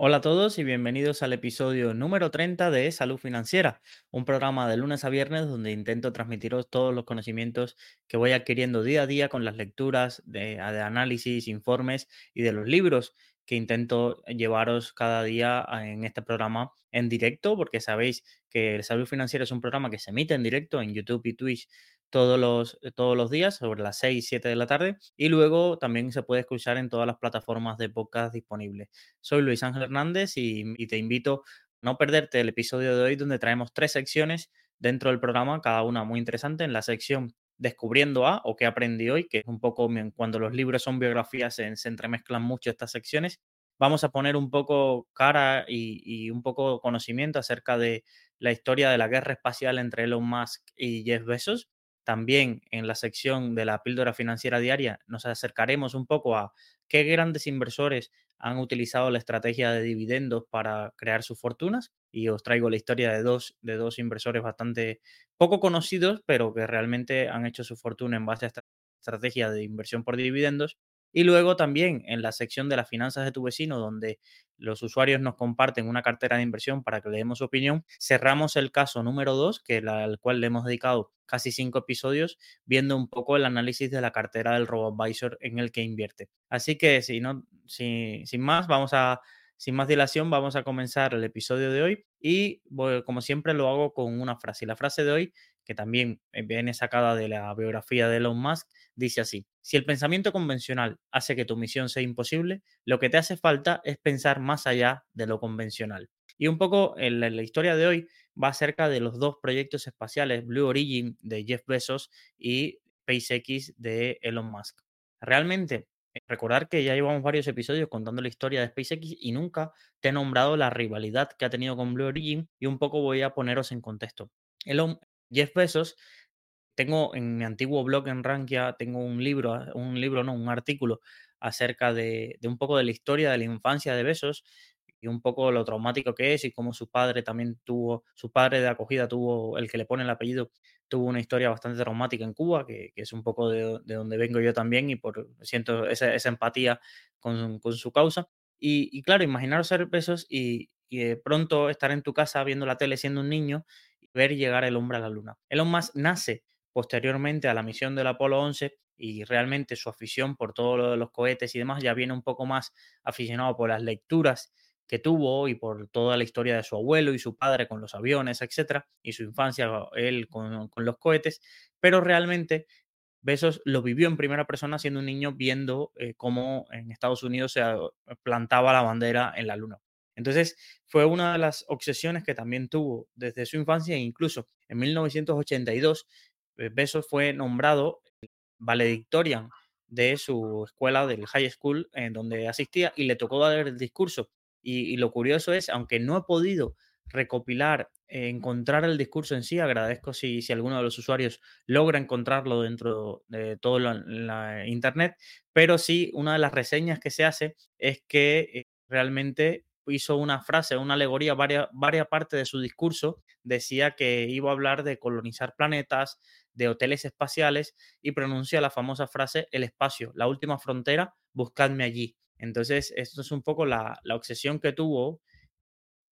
Hola a todos y bienvenidos al episodio número 30 de Salud Financiera, un programa de lunes a viernes donde intento transmitiros todos los conocimientos que voy adquiriendo día a día con las lecturas de, análisis, informes y de los libros que intento llevaros cada día en este programa en directo, porque sabéis que Salud Financiera es un programa que se emite en directo en YouTube y Twitch todos los, eh, todos los días sobre las 6 y 7 de la tarde y luego también se puede escuchar en todas las plataformas de podcast disponibles. Soy Luis Ángel Hernández y, te invito a no perderte el episodio de hoy donde traemos tres secciones dentro del programa, cada una muy interesante. En la sección Descubriendo a o qué aprendí hoy, que es un poco cuando los libros son biografías se, se entremezclan mucho estas secciones. Vamos a poner un poco cara y, y un poco conocimiento acerca de la historia de la guerra espacial entre Elon Musk y Jeff Bezos también en la sección de la píldora financiera diaria nos acercaremos un poco a qué grandes inversores han utilizado la estrategia de dividendos para crear sus fortunas. Y os traigo la historia de dos, de dos inversores bastante poco conocidos, pero que realmente han hecho su fortuna en base a esta estrategia de inversión por dividendos y luego también en la sección de las finanzas de tu vecino, donde los usuarios nos comparten una cartera de inversión para que le demos su opinión, cerramos el caso número 2, que al cual le hemos dedicado casi cinco episodios, viendo un poco el análisis de la cartera del RoboAdvisor en el que invierte. Así que si no, si, sin más, vamos a, sin más dilación, vamos a comenzar el episodio de hoy y como siempre lo hago con una frase. Y la frase de hoy que también eh, viene sacada de la biografía de Elon Musk, dice así, si el pensamiento convencional hace que tu misión sea imposible, lo que te hace falta es pensar más allá de lo convencional. Y un poco en la, historia de hoy va acerca de los dos proyectos espaciales, Blue Origin de Jeff Bezos y SpaceX de Elon Musk. Realmente, eh, recordar que ya llevamos varios episodios contando la historia de SpaceX y nunca te he nombrado la rivalidad que ha tenido con Blue Origin y un poco voy a poneros en contexto. Elon, Jeff Bezos, tengo en mi antiguo blog en Rankia, tengo un libro, ah, un libro, no, un artículo acerca de, un poco de la historia de la infancia de Bezos y un poco lo traumático que es y cómo su padre también tuvo, su padre de acogida tuvo, el que le pone el apellido, tuvo una historia bastante traumática en Cuba, que, es un poco de, donde vengo yo también y por siento esa, empatía con, su causa. Y, claro, imaginaros ser Bezos y, de pronto estar en tu casa viendo la tele siendo un niño ver llegar el hombre a la luna. Elon Musk nace posteriormente a la misión del Apolo 11 y realmente su afición por todo lo los cohetes y demás ya viene un poco más aficionado por las lecturas que tuvo y por toda la historia de su abuelo y su padre con los aviones, etcétera, y su infancia él con, los cohetes, pero realmente Besos lo vivió en primera persona siendo un niño viendo eh, cómo en Estados Unidos se plantaba la bandera en la luna. Entonces, fue una de las obsesiones que también tuvo desde su infancia e incluso en 1982, eh, Besos fue nombrado valedictorian de su escuela del high school en donde asistía y le tocó dar el discurso. Y, lo curioso es, aunque no he podido recopilar, encontrar el discurso en sí, agradezco si, si alguno de los usuarios logra encontrarlo dentro de todo la internet, pero sí, una de las reseñas que se hace es que eh, realmente hizo una frase, una alegoría, varias, varias partes de su discurso, decía que iba a hablar de colonizar planetas, de hoteles espaciales y pronuncia la famosa frase, el espacio, la última frontera, buscadme allí. Entonces, esto es un poco la, la obsesión que tuvo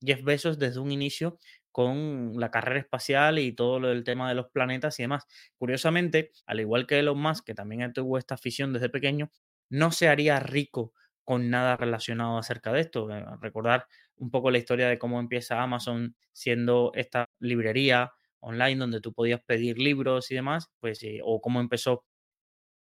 Jeff Bezos desde un inicio con la carrera espacial y todo lo del tema de los planetas y demás. Curiosamente, al igual que Elon Musk, que también tuvo esta afición desde pequeño, no se haría rico con nada relacionado acerca de esto. Eh, recordar un poco la historia de cómo empieza Amazon siendo esta librería online donde tú podías pedir libros y demás, pues, eh, o cómo empezó,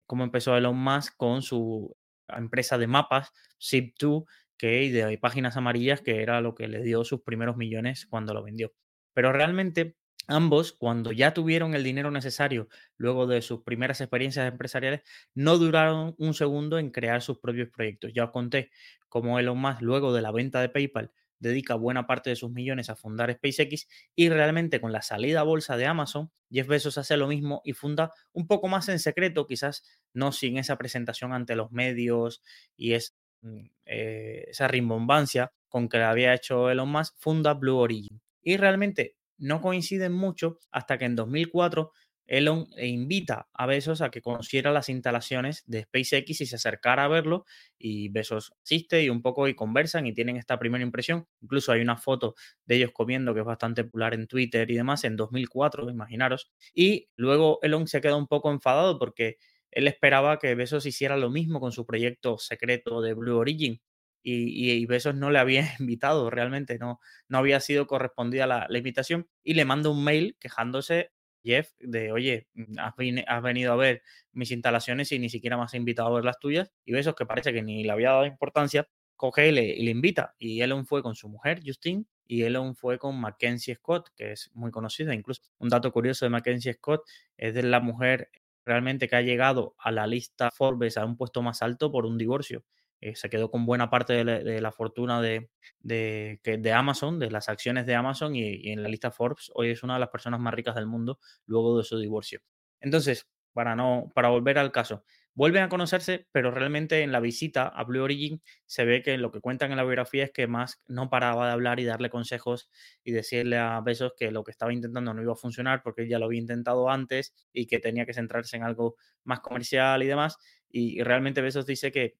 cómo empezó Elon Musk con su empresa de mapas, Zip2, que de páginas amarillas, que era lo que le dio sus primeros millones cuando lo vendió. Pero realmente Ambos, cuando ya tuvieron el dinero necesario luego de sus primeras experiencias empresariales, no duraron un segundo en crear sus propios proyectos. Ya os conté cómo Elon Musk, luego de la venta de PayPal, dedica buena parte de sus millones a fundar SpaceX y realmente con la salida a bolsa de Amazon, Jeff Bezos hace lo mismo y funda un poco más en secreto, quizás no sin esa presentación ante los medios y mm, eh, esa rimbombancia con que había hecho Elon Musk, funda Blue Origin. Y realmente no coinciden mucho hasta que en 2004 Elon invita a Besos a que conociera las instalaciones de SpaceX y se acercara a verlo y Besos asiste y un poco y conversan y tienen esta primera impresión. Incluso hay una foto de ellos comiendo que es bastante popular en Twitter y demás en 2004, imaginaros. Y luego Elon se queda un poco enfadado porque él esperaba que Besos hiciera lo mismo con su proyecto secreto de Blue Origin y, Besos no le había invitado realmente, no, no había sido correspondida la, invitación y le manda un mail quejándose Jeff, de oye, mm, has, venido a ver mis instalaciones y ni siquiera me has invitado a ver las tuyas. Y Besos, que parece que ni le había dado importancia, coge y le, invita. Y Elon fue con su mujer, Justine, y Elon fue con Mackenzie Scott, que es muy conocida. Incluso un dato curioso de Mackenzie Scott es de la mujer realmente que ha llegado a la lista Forbes a un puesto más alto por un divorcio. Eh, se quedó con buena parte de la, fortuna de, de, Amazon, de las acciones de Amazon y, en la lista Forbes hoy es una de las personas más ricas del mundo luego de su divorcio. Entonces, para, no, para volver al caso, vuelven a conocerse, pero realmente en la visita a Blue Origin se ve que lo que cuentan en la biografía es que Musk no paraba de hablar y darle consejos y decirle a Besos que lo que estaba intentando no iba a funcionar porque ya lo había intentado antes y que tenía que centrarse en algo más comercial y demás. Y, realmente Besos dice que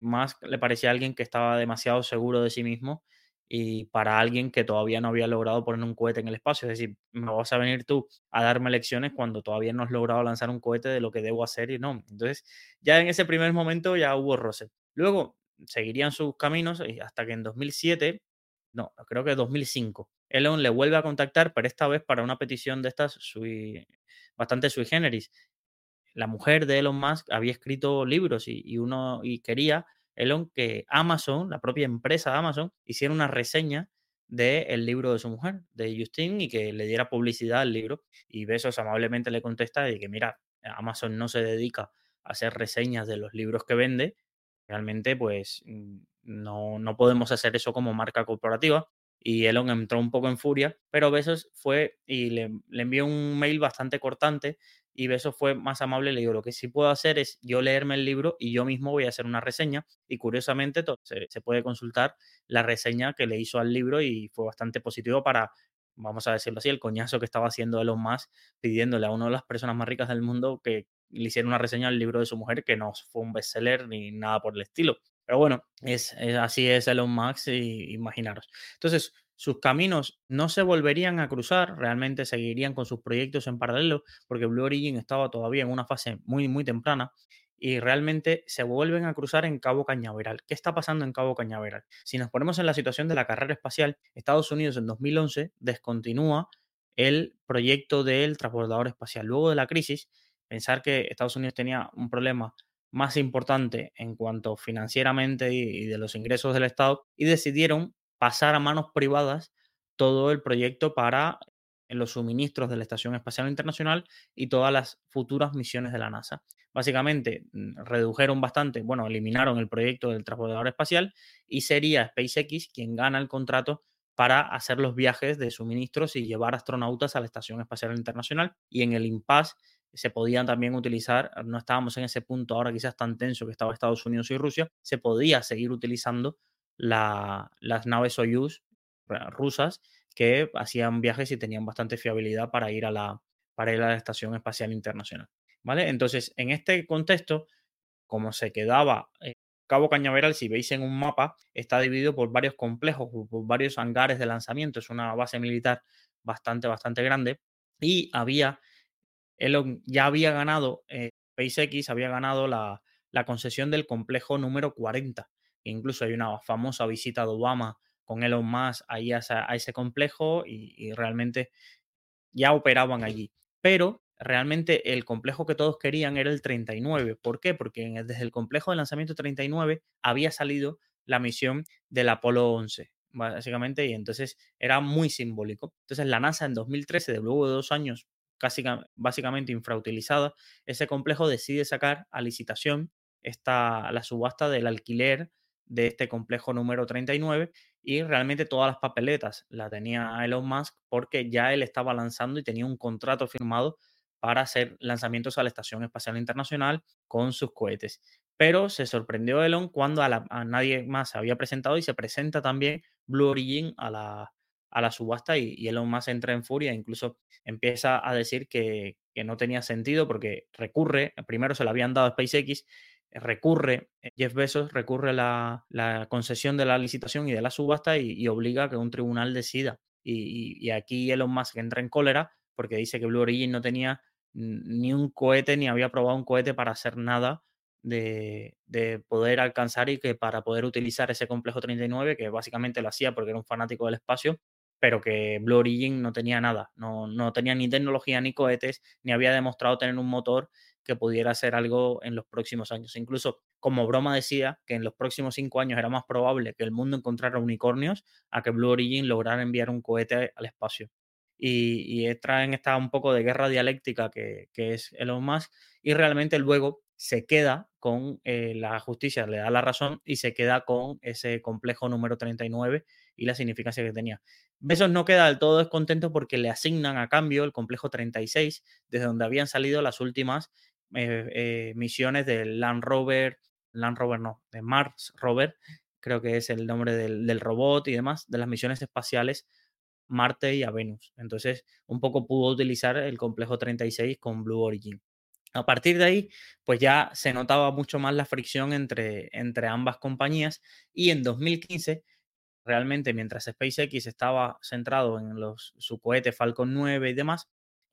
más le parecía a alguien que estaba demasiado seguro de sí mismo y para alguien que todavía no había logrado poner un cohete en el espacio. Es decir, me vas a venir tú a darme lecciones cuando todavía no has logrado lanzar un cohete de lo que debo hacer y no. Entonces, ya en ese primer momento ya hubo roce. Luego seguirían sus caminos hasta que en 2007, no, creo que 2005, Elon le vuelve a contactar, pero esta vez para una petición de estas bastante sui generis, la mujer de Elon Musk había escrito libros y, uno y quería Elon que Amazon, la propia empresa de Amazon, hiciera una reseña del libro de su mujer, de Justin, y que le diera publicidad al libro. Y Besos amablemente le contesta y que mira, Amazon no se dedica a hacer reseñas de los libros que vende. Realmente, pues mm, no, no podemos hacer eso como marca corporativa. Y Elon entró un poco en furia, pero Besos fue y le, le envió un mail bastante cortante y Besos fue más amable. Le digo, lo que sí puedo hacer es yo leerme el libro y yo mismo voy a hacer una reseña. Y curiosamente se, se puede consultar la reseña que le hizo al libro y fue bastante positivo para, vamos a decirlo así, el coñazo que estaba haciendo Elon Musk pidiéndole a una de las personas más ricas del mundo que le hiciera una reseña al libro de su mujer, que no fue un bestseller ni nada por el estilo. Pero bueno, es, así es Elon Musk, y, imaginaros. Entonces, sus caminos no se volverían a cruzar, realmente seguirían con sus proyectos en paralelo, porque Blue Origin estaba todavía en una fase muy, muy temprana y realmente se vuelven a cruzar en Cabo Cañaveral. ¿Qué está pasando en Cabo Cañaveral? Si nos ponemos en la situación de la carrera espacial, Estados Unidos en 2011 descontinúa el proyecto del transbordador espacial. Luego de la crisis, pensar que Estados Unidos tenía un problema más importante en cuanto financieramente y de los ingresos del Estado y decidieron pasar a manos privadas todo el proyecto para los suministros de la Estación Espacial Internacional y todas las futuras misiones de la NASA. Básicamente mm, redujeron bastante, bueno, eliminaron el proyecto del transbordador espacial y sería SpaceX quien gana el contrato para hacer los viajes de suministros y llevar astronautas a la Estación Espacial Internacional. Y en el impasse se podían también utilizar, no estábamos en ese punto ahora quizás tan tenso que estaba Estados Unidos y Rusia, se podía seguir utilizando las naves Soyuz rusas que hacían viajes y tenían bastante fiabilidad para ir a la, para ir a la Estación Espacial Internacional. ¿Vale? Entonces, en este contexto, como se quedaba Cabo Cañaveral, si veis en un mapa, está dividido por varios complejos, por varios hangares de lanzamiento. Es una base militar bastante, bastante grande. Y había, él ya había ganado, eh, SpaceX había ganado la, la concesión del complejo número 40 Incluso hay una famosa visita de Obama con Elon Musk ahí a, ese complejo y, realmente ya operaban allí. Pero realmente el complejo que todos querían era el 39. ¿Por qué? Porque desde el complejo de lanzamiento 39 había salido la misión del Apolo 11, básicamente, y entonces era muy simbólico. Entonces la NASA en 2013, luego de dos años casi básicamente infrautilizada, ese complejo decide sacar a licitación esta, la subasta del alquiler de este complejo número 39 y realmente todas las papeletas la tenía Elon Musk porque ya él estaba lanzando y tenía un contrato firmado para hacer lanzamientos a la Estación Espacial Internacional con sus cohetes. Pero se sorprendió Elon cuando a, nadie más se había presentado y se presenta también Blue Origin a la, a la subasta y, Elon Musk entra en furia, incluso empieza a decir que, que no tenía sentido porque recurre, primero se lo habían dado a SpaceX, recurre, eh, Jeff Bezos recurre la, la concesión de la licitación y de la subasta y, y obliga a que un tribunal decida. Y, y, y, aquí Elon Musk entra en cólera porque dice que Blue Origin no tenía ni un cohete ni había probado un cohete para hacer nada de, de, poder alcanzar y que para poder utilizar ese complejo 39, que básicamente lo hacía porque era un fanático del espacio, pero que Blue Origin no tenía nada, no, no tenía ni tecnología ni cohetes, ni había demostrado tener un motor que pudiera hacer algo en los próximos años. Incluso como broma decía que en los próximos cinco años era más probable que el mundo encontrara unicornios a que Blue Origin lograra enviar un cohete al espacio. Y, y traen esta un poco de guerra dialéctica que, que es Elon Musk y realmente luego se queda con eh, la justicia, le da la razón y se queda con ese complejo número 39 y la significancia que tenía. Besos no queda del todo descontento porque le asignan a cambio el complejo 36, desde donde habían salido las últimas eh, eh, misiones del Land Rover, Land Rover no, de Mars Rover, creo que es el nombre del, del robot y demás, de las misiones espaciales Marte y a Venus. Entonces, un poco pudo utilizar el complejo 36 con Blue Origin. A partir de ahí, pues ya se notaba mucho más la fricción entre, entre ambas compañías y en 2015, realmente mientras SpaceX estaba centrado en los, su cohete Falcon 9 y demás,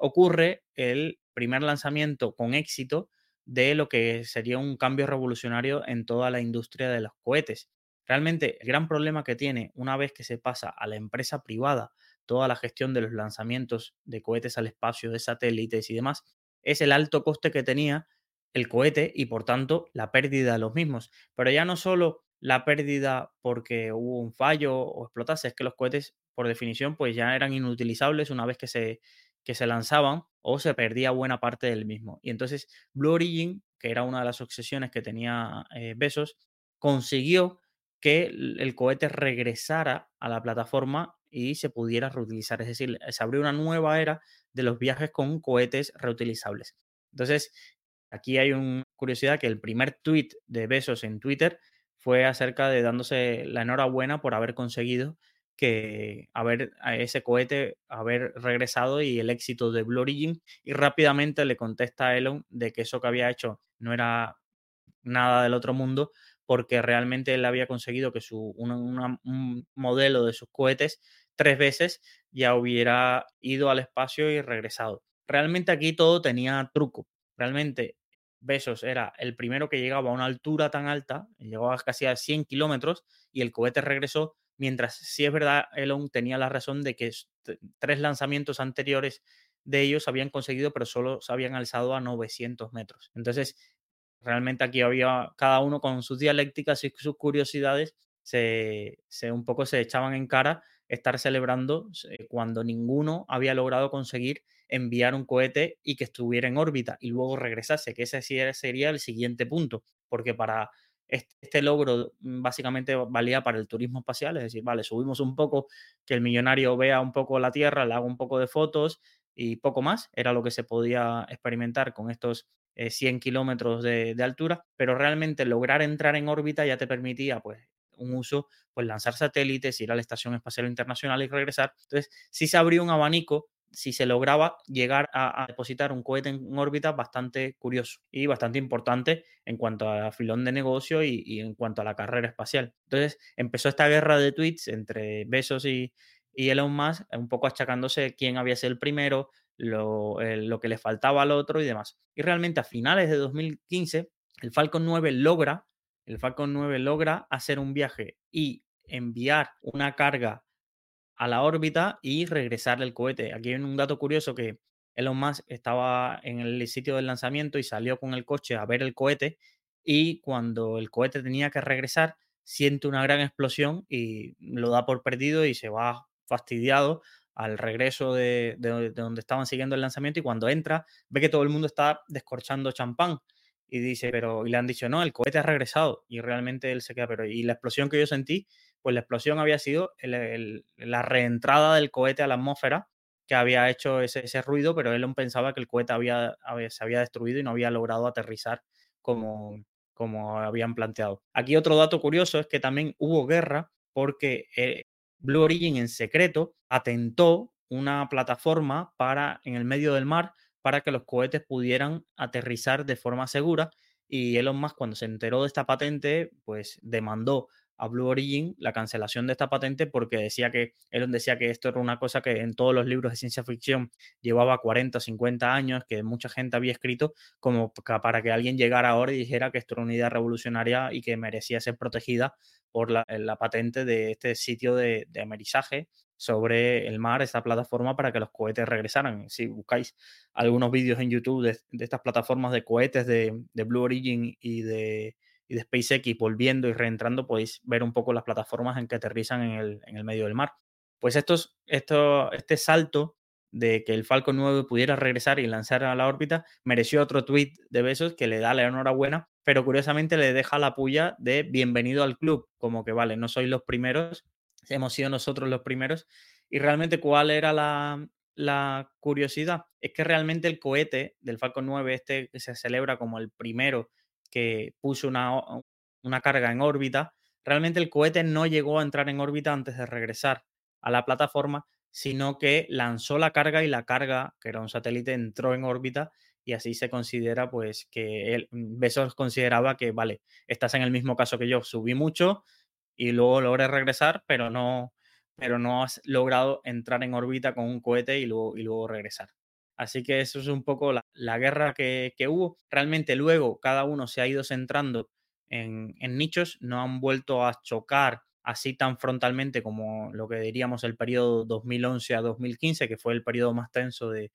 ocurre el primer lanzamiento con éxito de lo que sería un cambio revolucionario en toda la industria de los cohetes. Realmente el gran problema que tiene una vez que se pasa a la empresa privada toda la gestión de los lanzamientos de cohetes al espacio, de satélites y demás, es el alto coste que tenía el cohete y por tanto la pérdida de los mismos. Pero ya no solo la pérdida porque hubo un fallo o explotase, es que los cohetes por definición pues ya eran inutilizables una vez que se, que se lanzaban o se perdía buena parte del mismo. Y entonces Blue Origin, que era una de las obsesiones que tenía eh, Besos, consiguió que el cohete regresara a la plataforma y se pudiera reutilizar. Es decir, se abrió una nueva era de los viajes con cohetes reutilizables. Entonces, aquí hay una curiosidad que el primer tweet de Besos en Twitter fue acerca de dándose la enhorabuena por haber conseguido que haber a ese cohete haber regresado y el éxito de Blue Origin y rápidamente le contesta a Elon de que eso que había hecho no era nada del otro mundo porque realmente él había conseguido que su, un modelo de sus cohetes tres veces ya hubiera ido al espacio y regresado. Realmente aquí todo tenía truco. Realmente Besos era el primero que llegaba a una altura tan alta, llegaba casi a 100 kilómetros y el cohete regresó, mientras sí es verdad, Elon tenía la razón de que tres lanzamientos anteriores de ellos habían conseguido, pero solo se habían alzado a 900 metros. Entonces, realmente aquí había cada uno con sus dialécticas y sus curiosidades, se, se un poco se echaban en cara estar celebrando eh, cuando ninguno había logrado conseguir enviar un cohete y que estuviera en órbita y luego regresase, que ese sería el siguiente punto, porque para este, logro mm, básicamente valía para el turismo espacial, es decir, vale, subimos un poco, que el millonario vea un poco la Tierra, le haga un poco de fotos y poco más, era lo que se podía experimentar con estos 100 eh, kilómetros de, de, altura, pero realmente lograr entrar en órbita ya te permitía pues un uso, pues lanzar satélites, ir a la Estación Espacial Internacional y regresar. Entonces, sí se abrió un abanico si se lograba llegar a, depositar un cohete en órbita bastante curioso y bastante importante en cuanto a filón de negocio y, en cuanto a la carrera espacial. Entonces empezó esta guerra de tweets entre Besos y, Elon Musk, un poco achacándose quién había sido el primero, lo, eh, lo, que le faltaba al otro y demás. Y realmente a finales de 2015, el Falcon 9 logra, el Falcon 9 logra hacer un viaje y enviar una carga a la órbita y regresar el cohete. Aquí hay un dato curioso que Elon Musk estaba en el sitio del lanzamiento y salió con el coche a ver el cohete y cuando el cohete tenía que regresar siente una gran explosión y lo da por perdido y se va fastidiado al regreso de, de, de, donde estaban siguiendo el lanzamiento y cuando entra ve que todo el mundo está descorchando champán y dice, pero, y le han dicho, no, el cohete ha regresado y realmente él se queda, pero, y la explosión que yo sentí, pues la explosión había sido la reentrada del cohete a la atmósfera que había hecho ese, ese ruido, pero él pensaba que el cohete había, se había destruido y no había logrado aterrizar como, como habían planteado. Aquí otro dato curioso es que también hubo guerra porque eh, Blue Origin en secreto atentó una plataforma para en el medio del mar para que los cohetes pudieran aterrizar de forma segura y Elon Musk cuando se enteró de esta patente pues demandó Blue Origin la cancelación de esta patente porque decía que Elon decía que esto era una cosa que en todos los libros de ciencia ficción llevaba 40 o 50 años, que mucha gente había escrito como para que alguien llegara ahora y dijera que esto era una idea revolucionaria y que merecía ser protegida por la, patente de este sitio de, de amerizaje sobre el mar, esta plataforma para que los cohetes regresaran. Si buscáis algunos vídeos en YouTube de, estas plataformas de cohetes de Blue Origin y de y de SpaceX volviendo y reentrando, podéis ver un poco las plataformas en que aterrizan en el, en el medio del mar. Pues estos, esto, este salto de que el Falcon 9 pudiera regresar y lanzar a la órbita, mereció otro tweet de Besos que le da la enhorabuena, pero curiosamente le deja la puya de bienvenido al club, como que vale, no sois los primeros, hemos sido nosotros los primeros. Y realmente, ¿cuál era la, la curiosidad? Es que realmente el cohete del Falcon 9, este que se celebra como el primero que puso una, una carga en órbita, realmente el cohete no llegó a entrar en órbita antes de regresar a la plataforma, sino que lanzó la carga y la carga, que era un satélite, entró en órbita y así se considera pues que él, Besos consideraba que, vale, estás en el mismo caso que yo, subí mucho y luego logré regresar, pero no, pero no has logrado entrar en órbita con un cohete y luego, y luego regresar. Así que eso es un poco la, guerra que, hubo. Realmente luego cada uno se ha ido centrando en, nichos, no han vuelto a chocar así tan frontalmente como lo que diríamos el periodo 2011 a 2015, que fue el periodo más tenso de,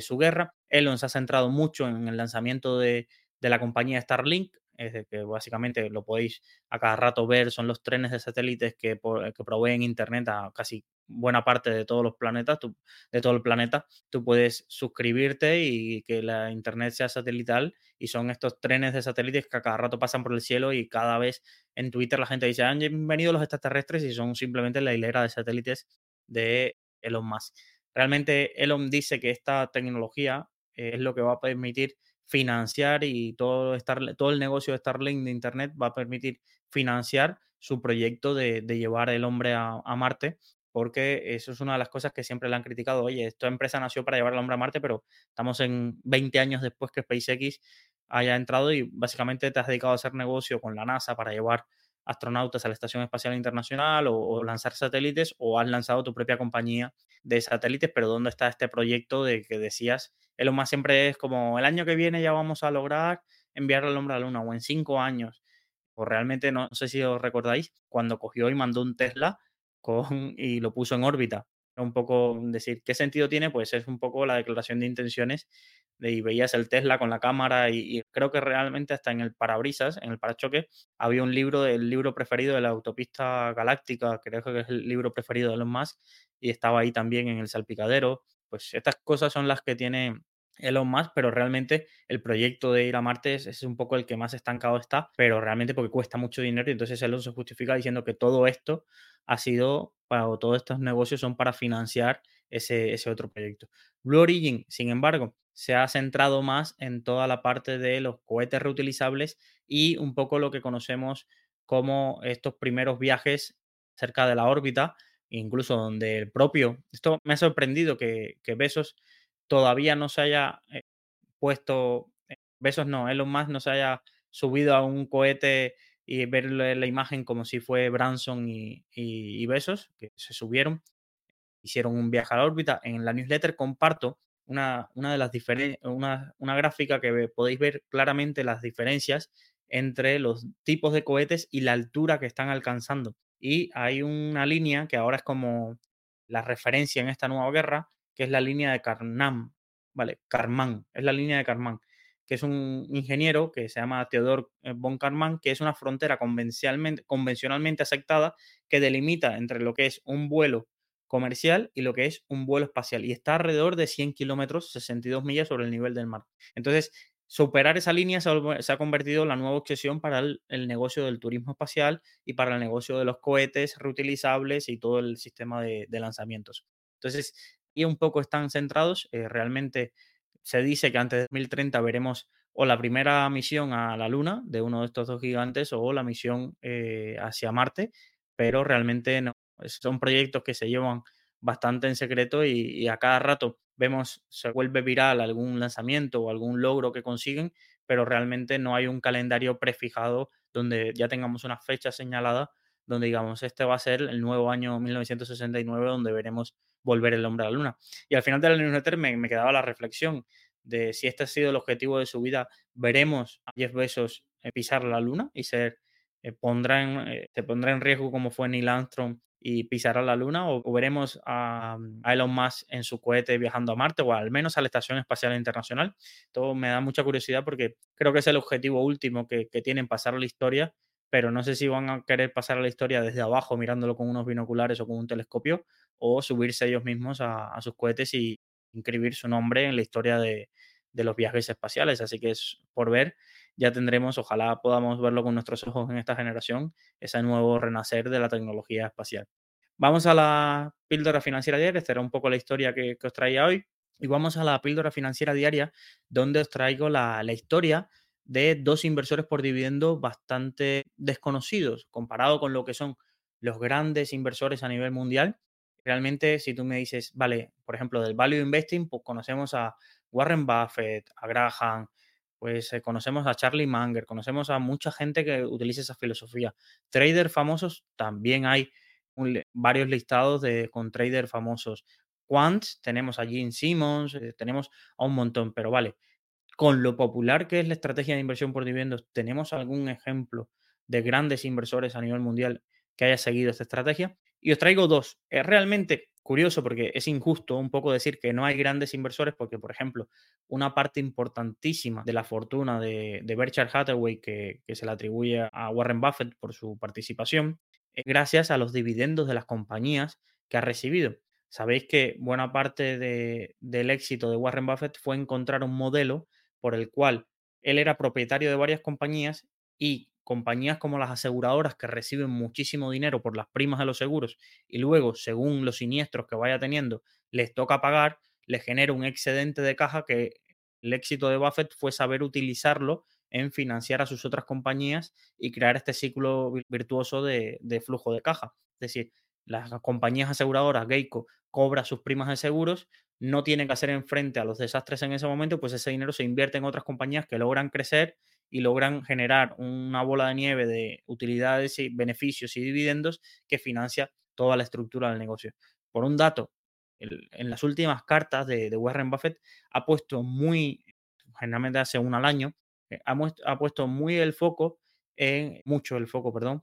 su guerra. Elon se ha centrado mucho en el lanzamiento de, de la compañía Starlink, es que básicamente lo podéis a cada rato ver, son los trenes de satélites que, que proveen internet a casi buena parte de todos los planetas, de todo el planeta, tú puedes suscribirte y que la internet sea satelital y son estos trenes de satélites que a cada rato pasan por el cielo y cada vez en Twitter la gente dice, han venido los extraterrestres y son simplemente la hilera de satélites de Elon Musk. Realmente Elon dice que esta tecnología es lo que va a permitir financiar y todo, todo el negocio de Starlink de Internet va a permitir financiar su proyecto de, llevar el hombre a, Marte, porque eso es una de las cosas que siempre le han criticado. Oye, esta empresa nació para llevar al hombre a Marte, pero estamos en 20 años después que SpaceX haya entrado y básicamente te has dedicado a hacer negocio con la NASA para llevar astronautas a la Estación Espacial Internacional o, lanzar satélites o has lanzado tu propia compañía de satélites, pero ¿dónde está este proyecto de que decías? lo más siempre es como el año que viene ya vamos a lograr enviar al hombre a la luna o en cinco años. O realmente no, sé si os recordáis cuando cogió y mandó un Tesla con, y lo puso en órbita. Un poco decir, ¿qué sentido tiene? Pues es un poco la declaración de intenciones y veías el Tesla con la cámara y, creo que realmente hasta en el parabrisas, en el parachoque, había un libro, el libro preferido de la autopista galáctica, creo que es el libro preferido de Elon Musk, y estaba ahí también en el salpicadero. Pues estas cosas son las que tiene Elon Musk, pero realmente el proyecto de ir a Marte es, un poco el que más estancado está, pero realmente porque cuesta mucho dinero y entonces Elon se justifica diciendo que todo esto ha sido, para, o todos estos negocios son para financiar ese, ese otro proyecto. Blue Origin, sin embargo, se ha centrado más en toda la parte de los cohetes reutilizables y un poco lo que conocemos como estos primeros viajes cerca de la órbita, incluso donde el propio, esto me ha sorprendido que, que Besos todavía no se haya eh, puesto, eh, Besos no, Elon Musk no se haya subido a un cohete y ver la imagen como si fue Branson y, y Besos, que se subieron, hicieron un viaje a la órbita. En la newsletter comparto una, de las diferencias, una, gráfica que podéis ver claramente las diferencias entre los tipos de cohetes y la altura que están alcanzando. Y hay una línea que ahora es como la referencia en esta nueva guerra, que es la línea de Karnam, ¿vale? Karman, es la línea de Karman, que es un ingeniero que se llama Theodor eh, von Karman, que es una frontera convencionalmente, aceptada que delimita entre lo que es un vuelo comercial y lo que es un vuelo espacial. Y está alrededor de 100 kilómetros, 62 millas sobre el nivel del mar. Entonces, superar esa línea se ha, convertido en la nueva obsesión para el, negocio del turismo espacial y para el negocio de los cohetes reutilizables y todo el sistema de, lanzamientos. Entonces, y un poco están centrados. Eh, realmente se dice que antes de 2030 veremos o la primera misión a la Luna de uno de estos dos gigantes o la misión eh, hacia Marte, pero realmente no, son proyectos que se llevan bastante en secreto y, a cada rato vemos, se vuelve viral algún lanzamiento o algún logro que consiguen, pero realmente no hay un calendario prefijado donde ya tengamos una fecha señalada, donde digamos, este va a ser el nuevo año 1969, donde veremos volver el hombre a la luna. Y al final de la newsletter me, me quedaba la reflexión de si este ha sido el objetivo de su vida, veremos a Jeff Bezos eh, pisar la luna y ser, eh, eh, se pondrá en riesgo como fue Neil Armstrong y pisará la luna o, veremos a, Elon Musk en su cohete viajando a Marte o al menos a la Estación Espacial Internacional. Todo me da mucha curiosidad porque creo que es el objetivo último que, que tienen, pasar a la historia, pero no sé si van a querer pasar a la historia desde abajo mirándolo con unos binoculares o con un telescopio o subirse ellos mismos a, sus cohetes y inscribir su nombre en la historia de, los viajes espaciales. Así que es por ver, ya tendremos, ojalá podamos verlo con nuestros ojos en esta generación, ese nuevo renacer de la tecnología espacial. Vamos a la píldora financiera diaria, esta era un poco la historia que, os traía hoy, y vamos a la píldora financiera diaria, donde os traigo la historia de dos inversores por dividendo bastante desconocidos comparado con lo que son los grandes inversores a nivel mundial. Realmente, si tú me dices, vale, por ejemplo, del value investing, pues conocemos a Warren Buffett, a Graham, pues eh, conocemos a Charlie Munger, conocemos a mucha gente que utiliza esa filosofía. Traders famosos, también hay varios listados de, con traders famosos. Quants, tenemos a Gene Simmons, eh, tenemos a un montón, pero vale, con lo popular que es la estrategia de inversión por dividendos, ¿tenemos algún ejemplo de grandes inversores a nivel mundial que haya seguido esta estrategia? Y os traigo dos. Es realmente curioso porque es injusto un poco decir que no hay grandes inversores porque, por ejemplo, una parte importantísima de la fortuna de, Berkshire Hathaway que, se le atribuye a Warren Buffett por su participación es gracias a los dividendos de las compañías que ha recibido. Sabéis que buena parte del éxito de Warren Buffett fue encontrar un modelo por el cual él era propietario de varias compañías y compañías como las aseguradoras que reciben muchísimo dinero por las primas de los seguros y luego, según los siniestros que vaya teniendo, les toca pagar, les genera un excedente de caja que el éxito de Buffett fue saber utilizarlo en financiar a sus otras compañías y crear este ciclo virtuoso de, de flujo de caja. Es decir, las compañías aseguradoras, Geico, cobra sus primas de seguros, no tiene que hacer frente a los desastres en ese momento, pues ese dinero se invierte en otras compañías que logran crecer y logran generar una bola de nieve de utilidades y beneficios y dividendos que financia toda la estructura del negocio. Por un dato, en las últimas cartas de, Warren Buffett ha puesto muy, generalmente hace un al año, eh, ha puesto muy el foco en, mucho el foco, perdón,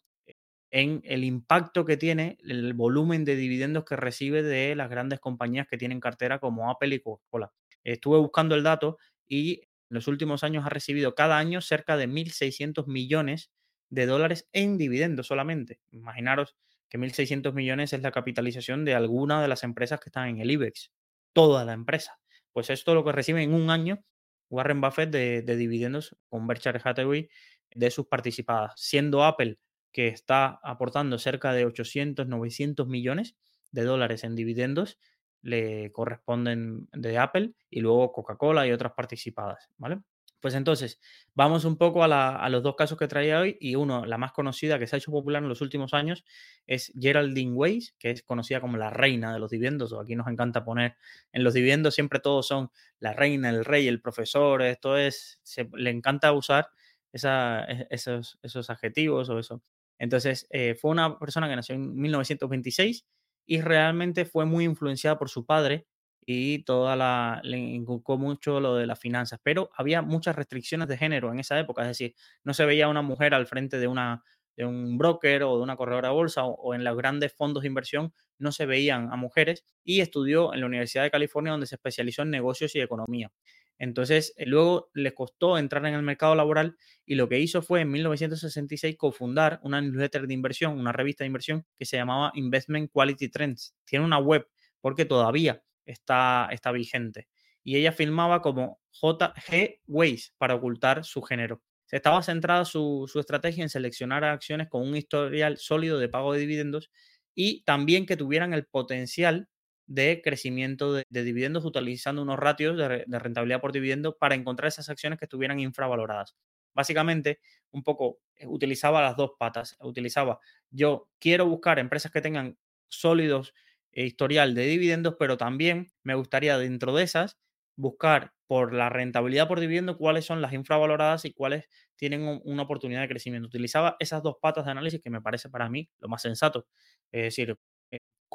en el impacto que tiene el volumen de dividendos que recibe de las grandes compañías que tienen cartera como Apple y Coca-Cola. Estuve buscando el dato y en los últimos años ha recibido cada año cerca de 1.600 millones de dólares en dividendos solamente. Imaginaros que 1.600 millones es la capitalización de alguna de las empresas que están en el IBEX, toda la empresa. Pues esto es lo que recibe en un año Warren Buffett de, dividendos con Berkshire Hathaway de sus participadas, siendo Apple que está aportando cerca de 800, 900 millones de dólares en dividendos le corresponden de Apple y luego Coca-Cola y otras participadas, ¿vale? Pues entonces, vamos un poco a, los dos casos que traía hoy y uno, la más conocida que se ha hecho popular en los últimos años, es Geraldine Weiss, que es conocida como la reina de los dividendos, o aquí nos encanta poner en los dividendos siempre todos son la reina, el rey, el profesor, esto es, se, le encanta usar e, esos, esos adjetivos o eso. Entonces, eh, fue una persona que nació en 1926 y realmente fue muy influenciada por su padre y toda la le inculcó mucho lo de las finanzas, pero había muchas restricciones de género en esa época, es decir, no se veía una mujer al frente de una de un broker o de una corredora de bolsa o, en los grandes fondos de inversión no se veían a mujeres y estudió en la Universidad de California donde se especializó en negocios y economía. Entonces, eh, luego le costó entrar en el mercado laboral y lo que hizo fue en 1966 cofundar una newsletter de inversión, una revista de inversión que se llamaba Investment Quality Trends. Tiene una web porque todavía está, está vigente. Y ella filmaba como JG Ways para ocultar su género. Estaba centrada su, su estrategia en seleccionar acciones con un historial sólido de pago de dividendos y también que tuvieran el potencial de crecimiento de, dividendos utilizando unos ratios de, rentabilidad por dividendo para encontrar esas acciones que estuvieran infravaloradas. Básicamente, un poco eh, utilizaba las dos patas. Utilizaba, yo quiero buscar empresas que tengan sólidos eh, historial de dividendos, pero también me gustaría dentro de esas buscar por la rentabilidad por dividendo cuáles son las infravaloradas y cuáles tienen una oportunidad de crecimiento. Utilizaba esas dos patas de análisis que me parece para mí lo más sensato. Es decir,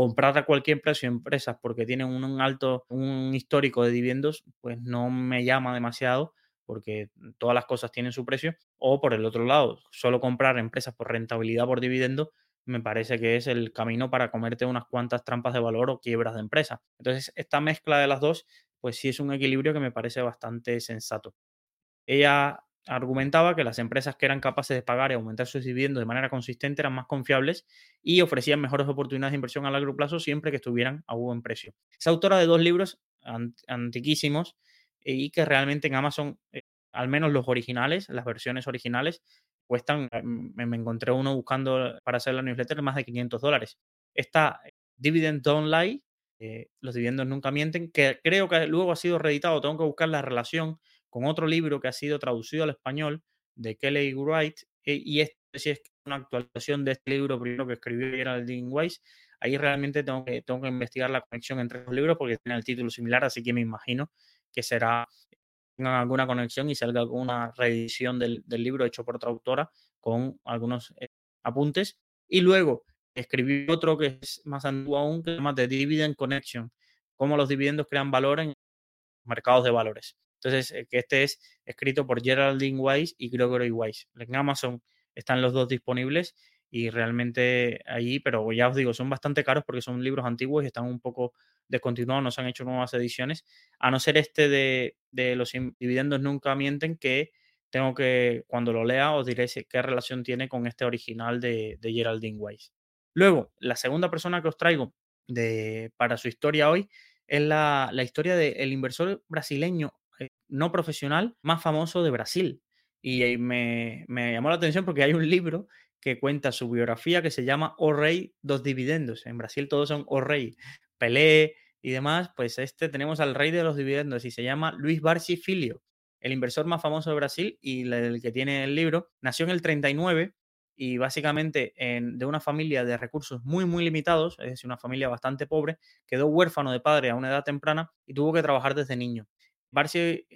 comprar a cualquier precio empresas porque tienen un alto, un histórico de dividendos, pues no me llama demasiado porque todas las cosas tienen su precio. O por el otro lado, solo comprar empresas por rentabilidad por dividendo me parece que es el camino para comerte unas cuantas trampas de valor o quiebras de empresa. Entonces, esta mezcla de las dos, pues sí es un equilibrio que me parece bastante sensato. Ella argumentaba que las empresas que eran capaces de pagar y aumentar sus dividendos de manera consistente eran más confiables y ofrecían mejores oportunidades de inversión a largo plazo siempre que estuvieran a buen precio. Es autora de dos libros antiquísimos y que realmente en Amazon, eh, al menos los originales, las versiones originales, cuestan, eh, me, encontré uno buscando para hacer la newsletter más de 500 dólares. Está eh, Dividend Don't Lie, los dividendos nunca mienten, que creo que luego ha sido reeditado, tengo que buscar la relación con otro libro que ha sido traducido al español de Kelly Wright, y este si es una actualización de este libro primero que escribió Geraldine Weiss. Ahí realmente tengo que, tengo que investigar la conexión entre los libros porque tiene el título similar, así que me imagino que será tengan alguna conexión y salga alguna reedición del, libro hecho por otra autora con algunos eh, apuntes. Y luego escribí otro que es más antiguo aún, que se llama The Dividend Connection, cómo los dividendos crean valor en mercados de valores. Entonces, eh, este es escrito por Geraldine Weiss y Gregory Weiss. En Amazon están los dos disponibles y realmente ahí, pero ya os digo, son bastante caros porque son libros antiguos y están un poco descontinuados, no se han hecho nuevas ediciones, a no ser este de, los dividendos nunca mienten, que tengo que, cuando lo lea, os diré qué relación tiene con este original de, Geraldine Weiss. Luego, la segunda persona que os traigo de, para su historia hoy es la, historia del inversor brasileño no profesional más famoso de Brasil. Y me, me, llamó la atención porque hay un libro que cuenta su biografía que se llama O Rei dos Dividendos. En Brasil todos son O Rei. Pelé y demás, pues este tenemos al rey de los dividendos y se llama Luis Barsi Filho, el inversor más famoso de Brasil y el que tiene el libro. Nació en el 39 y básicamente en, de una familia de recursos muy, muy limitados, es decir, una familia bastante pobre, quedó huérfano de padre a una edad temprana y tuvo que trabajar desde niño. Barsi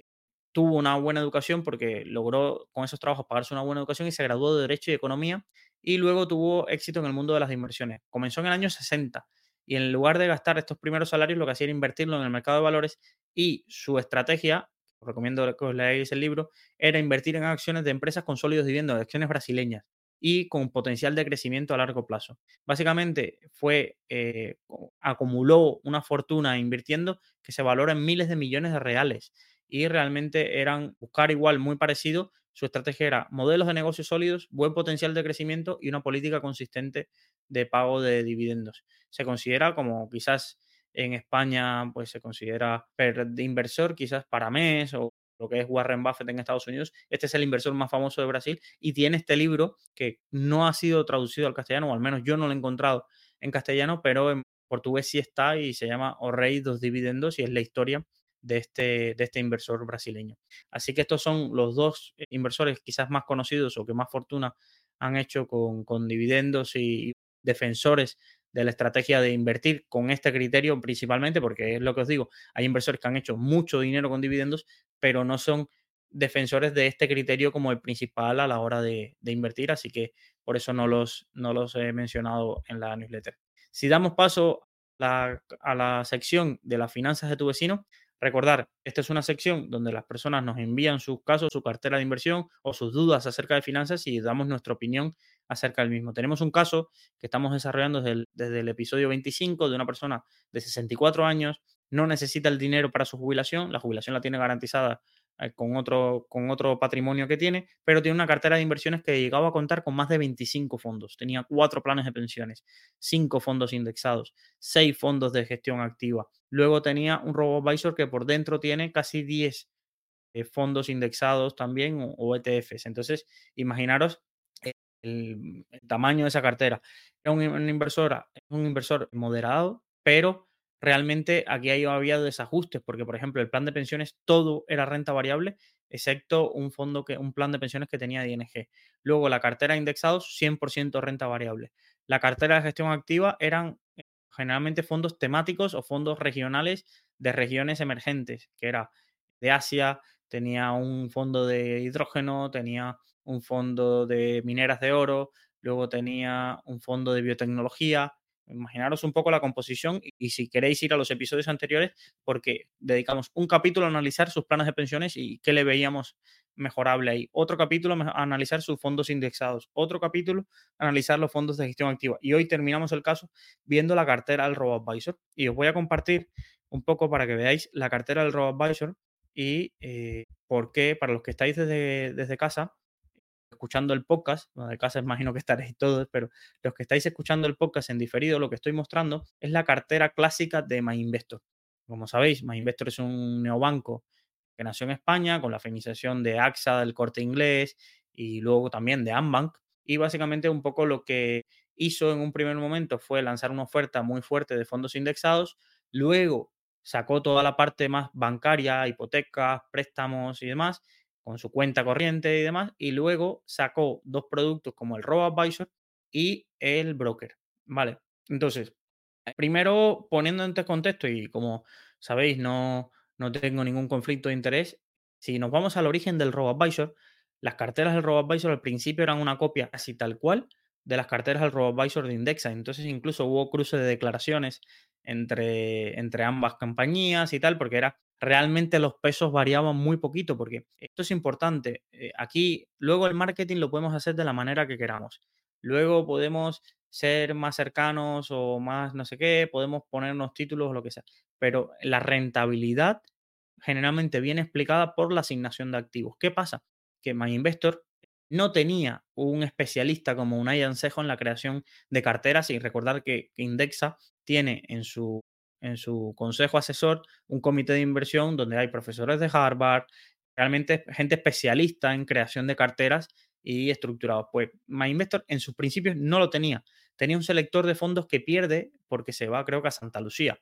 tuvo una buena educación porque logró con esos trabajos pagarse una buena educación y se graduó de Derecho y Economía y luego tuvo éxito en el mundo de las inversiones. Comenzó en el año 60 y en lugar de gastar estos primeros salarios lo que hacía era invertirlo en el mercado de valores y su estrategia, recomiendo que os leáis el libro, era invertir en acciones de empresas con sólidos dividendos, de acciones brasileñas y con potencial de crecimiento a largo plazo. Básicamente fue, eh, acumuló una fortuna invirtiendo que se valora en miles de millones de reales y realmente eran buscar igual muy parecido. Su estrategia era modelos de negocios sólidos, buen potencial de crecimiento y una política consistente de pago de dividendos. Se considera como quizás en España pues se considera de inversor, quizás para mes o lo que es Warren Buffett en Estados Unidos. Este es el inversor más famoso de Brasil y tiene este libro que no ha sido traducido al castellano, o al menos yo no lo he encontrado en castellano, pero en portugués sí está y se llama O Rey dos Dividendos y es la historia de este, de este inversor brasileño. Así que estos son los dos eh, inversores quizás más conocidos o que más fortuna han hecho con, con dividendos y defensores de la estrategia de invertir con este criterio principalmente, porque es lo que os digo, hay inversores que han hecho mucho dinero con dividendos, pero no son defensores de este criterio como el principal a la hora de, invertir, así que por eso no los, no los he mencionado en la newsletter. Si damos paso a la sección de las finanzas de tu vecino, Recordar, esta es una sección donde las personas nos envían sus casos, su cartera de inversión o sus dudas acerca de finanzas y damos nuestra opinión acerca del mismo. Tenemos un caso que estamos desarrollando desde el, desde el episodio 25 de una persona de 64 años, no necesita el dinero para su jubilación, la jubilación la tiene garantizada con, otro, con otro patrimonio que tiene, pero tiene una cartera de inversiones que llegaba a contar con más de 25 fondos. Tenía cuatro planes de pensiones, cinco fondos indexados, seis fondos de gestión activa. Luego tenía un robo-advisor que por dentro tiene casi 10 eh, fondos indexados también o, ETFs. Entonces, imaginaros eh, el, tamaño de esa cartera. Es un, un inversor moderado, pero realmente aquí había desajustes, porque por ejemplo el plan de pensiones todo era renta variable, excepto un fondo que, un plan de pensiones que tenía ING. Luego la cartera de indexados, 100% renta variable. La cartera de gestión activa eran generalmente fondos temáticos o fondos regionales de regiones emergentes, que era de Asia, tenía un fondo de hidrógeno, tenía un fondo de mineras de oro, luego tenía un fondo de biotecnología. Imaginaros un poco la composición y, si queréis ir a los episodios anteriores, porque dedicamos un capítulo a analizar sus planes de pensiones y qué le veíamos mejorable ahí. Otro capítulo a analizar sus fondos indexados. Otro capítulo a analizar los fondos de gestión activa. Y hoy terminamos el caso viendo la cartera del RoboAdvisor. Y os voy a compartir un poco para que veáis la cartera del RoboAdvisor y eh, por qué, para los que estáis desde, desde casa, escuchando el podcast, de casa imagino que estaréis todos, pero los que estáis escuchando el podcast en diferido, lo que estoy mostrando es la cartera clásica de MyInvestor. Como sabéis, MyInvestor es un neobanco que nació en España con la feminización de AXA, del corte inglés y luego también de Ambank. Y básicamente un poco lo que hizo en un primer momento fue lanzar una oferta muy fuerte de fondos indexados, luego sacó toda la parte más bancaria, hipotecas, préstamos y demás, con su cuenta corriente y demás, y luego sacó dos productos como el RoboAdvisor y el broker, ¿vale? Entonces, primero poniendo en este contexto y como sabéis, no, no tengo ningún conflicto de interés, si nos vamos al origen del RoboAdvisor, las carteras del RoboAdvisor al principio eran una copia casi tal cual de las carteras del RoboAdvisor de Indexa. Entonces incluso hubo cruce de declaraciones entre, entre ambas compañías y tal, porque era realmente los pesos variaban muy poquito, porque esto es importante. Eh, aquí luego el marketing lo podemos hacer de la manera que queramos. Luego podemos ser más cercanos o más no sé qué, podemos ponernos títulos o lo que sea. Pero la rentabilidad generalmente viene explicada por la asignación de activos. ¿Qué pasa? Que MyInvestor no tenía un especialista como un Ansejo en la creación de carteras y recordar que Indexa tiene en su, en su consejo asesor un comité de inversión donde hay profesores de Harvard, realmente gente especialista en creación de carteras y estructurados. Pues MyInvestor en sus principios no lo tenía. Tenía un selector de fondos que pierde porque se va creo que a Santa Lucía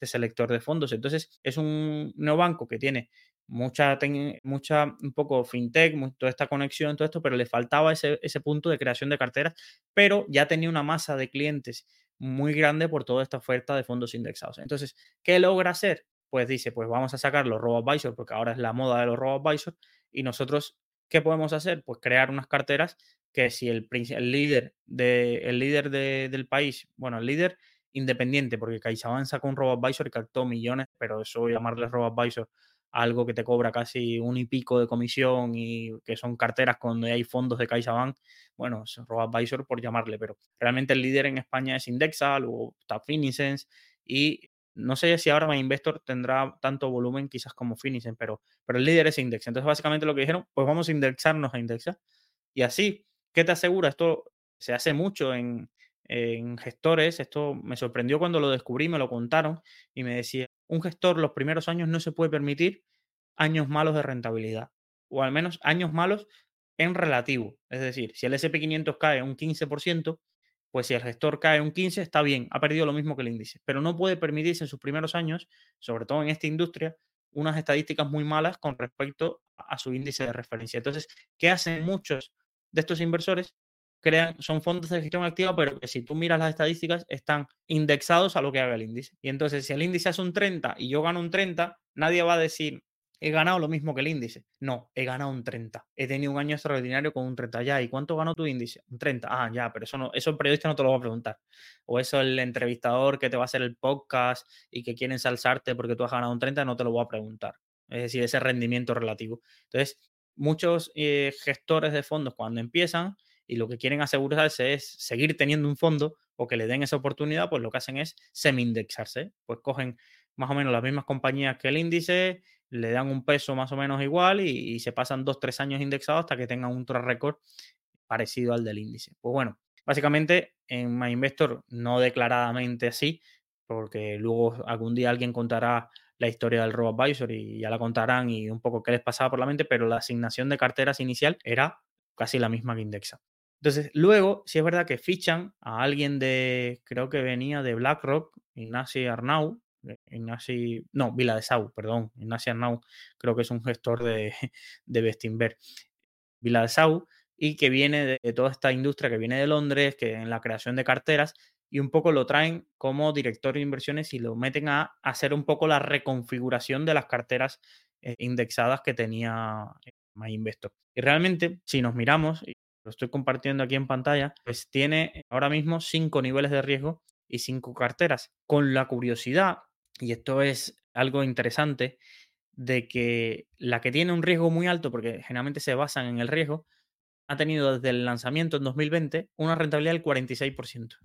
este selector de fondos. Entonces, es un neobanco que tiene mucha, mucha, un poco fintech, toda esta conexión, todo esto, pero le faltaba ese, ese punto de creación de carteras, pero ya tenía una masa de clientes muy grande por toda esta oferta de fondos indexados. Entonces, ¿qué logra hacer? Pues dice, pues vamos a sacar los robo-advisor, porque ahora es la moda de los robo-advisor, y nosotros, ¿qué podemos hacer? Pues crear unas carteras que si el, líder, de, el líder del país, bueno, el líder independiente, porque CaixaBank sacó un robo-advisor y captó millones, pero eso llamarle robo-advisor algo que te cobra casi un y pico de comisión y que son carteras cuando hay fondos de CaixaBank, bueno, es robo-advisor por llamarle, pero realmente el líder en España es Indexa, luego está Finicens y no sé si ahora Investor tendrá tanto volumen quizás como Finicens, pero, pero el líder es Indexa. Entonces, básicamente lo que dijeron, pues vamos a indexarnos a Indexa. Y así, ¿qué te asegura? Esto se hace mucho en, en gestores, esto me sorprendió cuando lo descubrí, me lo contaron y me decía, un gestor los primeros años no se puede permitir años malos de rentabilidad, o al menos años malos en relativo. Es decir, si el SP500 cae un 15%, pues si el gestor cae un 15, está bien, ha perdido lo mismo que el índice, pero no puede permitirse en sus primeros años, sobre todo en esta industria, unas estadísticas muy malas con respecto a su índice de referencia. Entonces, ¿qué hacen muchos de estos inversores? Crean, son fondos de gestión activa, pero que si tú miras las estadísticas, están indexados a lo que haga el índice. Y entonces, si el índice es un 30 y yo gano un 30, nadie va a decir, he ganado lo mismo que el índice. No, he ganado un 30. He tenido un año extraordinario con un 30 ya. ¿Y cuánto ganó tu índice? Un 30. Ah, ya, pero eso no, eso el periodista no te lo va a preguntar. O eso el entrevistador que te va a hacer el podcast y que quiere ensalzarte porque tú has ganado un 30 no te lo va a preguntar. Es decir, ese rendimiento relativo. Entonces, muchos eh, gestores de fondos cuando empiezan y lo que quieren asegurarse es seguir teniendo un fondo o que le den esa oportunidad, pues lo que hacen es semi-indexarse. Pues cogen más o menos las mismas compañías que el índice, le dan un peso más o menos igual y, se pasan dos, tres años indexados hasta que tengan un track record parecido al del índice. Pues bueno, básicamente en MyInvestor no declaradamente así, porque luego algún día alguien contará la historia del robo advisor y ya la contarán y un poco qué les pasaba por la mente, pero la asignación de carteras inicial era casi la misma que Indexa. Entonces, luego, si es verdad que fichan a alguien de, creo que venía de BlackRock, Ignacio Arnau, eh, Ignacio, no, Vila de Sau, perdón, Ignacio Arnau, creo que es un gestor de, de Bestinver, Vila de Sau, y que viene de, toda esta industria que viene de Londres, que en la creación de carteras, y un poco lo traen como director de inversiones y lo meten a hacer un poco la reconfiguración de las carteras eh, indexadas que tenía eh, MyInvestor. Y realmente, si nos miramos, lo estoy compartiendo aquí en pantalla, pues tiene ahora mismo cinco niveles de riesgo y cinco carteras, con la curiosidad, y esto es algo interesante, de que la que tiene un riesgo muy alto, porque generalmente se basan en el riesgo, ha tenido desde el lanzamiento en 2020 una rentabilidad del 46%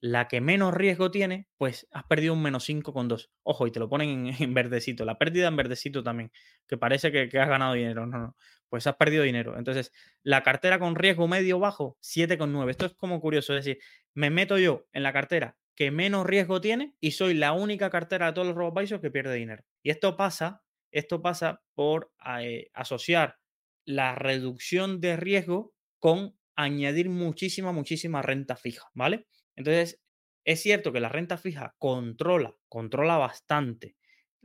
la que menos riesgo tiene, pues has perdido un menos 5,2. Ojo, y te lo ponen en, verdecito. La pérdida en verdecito también, que parece que, has ganado dinero. No, no, pues has perdido dinero. Entonces, la cartera con riesgo medio bajo, 7,9. Esto es como curioso, es decir, me meto yo en la cartera que menos riesgo tiene y soy la única cartera de todos los robo que pierde dinero. Y esto pasa, esto pasa por eh, asociar la reducción de riesgo con añadir muchísima, muchísima renta fija, ¿vale? Entonces, es cierto que la renta fija controla, controla bastante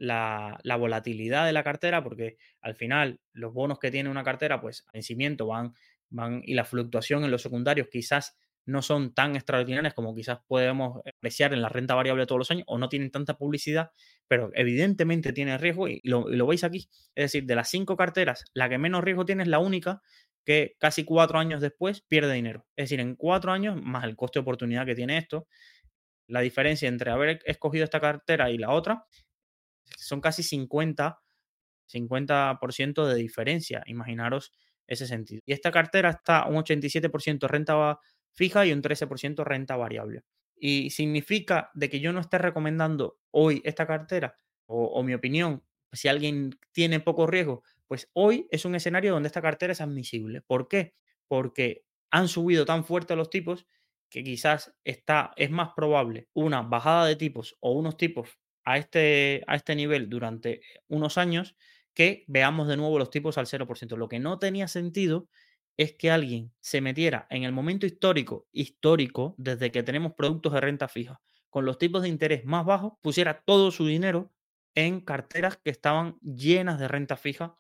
la, volatilidad de la cartera, porque al final los bonos que tiene una cartera, pues a vencimiento van, van y la fluctuación en los secundarios quizás no son tan extraordinarias como quizás podemos apreciar en la renta variable todos los años o no tienen tanta publicidad, pero evidentemente tiene riesgo y lo, y lo veis aquí. Es decir, de las cinco carteras, la que menos riesgo tiene es la única que casi cuatro años después pierde dinero. Es decir, en cuatro años, más el coste de oportunidad que tiene esto, la diferencia entre haber escogido esta cartera y la otra son casi 50, 50% de diferencia. Imaginaros ese sentido. Y esta cartera está un 87% renta fija y un 13% renta variable. Y significa de que yo no esté recomendando hoy esta cartera, o, mi opinión, si alguien tiene poco riesgo, pues hoy es un escenario donde esta cartera es admisible. ¿Por qué? Porque han subido tan fuerte los tipos que quizás está, es más probable una bajada de tipos o unos tipos a este, a este nivel durante unos años que veamos de nuevo los tipos al 0%. Lo que no tenía sentido es que alguien se metiera en el momento histórico, histórico, desde que tenemos productos de renta fija, con los tipos de interés más bajos, pusiera todo su dinero en carteras que estaban llenas de renta fija